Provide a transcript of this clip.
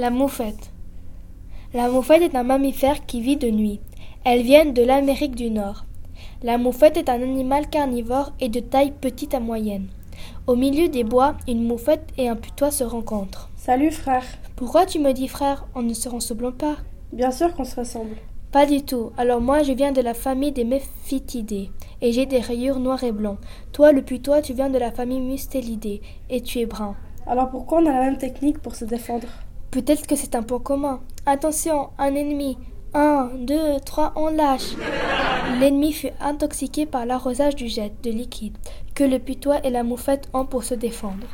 La moufette. La moufette est un mammifère qui vit de nuit. Elle vient de l'Amérique du Nord. La moufette est un animal carnivore et de taille petite à moyenne. Au milieu des bois, une moufette et un putois se rencontrent. Salut frère. Pourquoi tu me dis frère? On ne se ressemble pas. Bien sûr qu'on se ressemble. Pas du tout. Alors moi, je viens de la famille des Méphytidés et j'ai des rayures noires et blancs. Toi, le putois, tu viens de la famille Mustélidés et tu es brun. Alors pourquoi on a la même technique pour se défendre? Peut-être que c'est un point commun. Attention, un ennemi. Un, deux, trois, on lâche. L'ennemi fut intoxiqué par l'arrosage du jet de liquide que le putois et la moufette ont pour se défendre.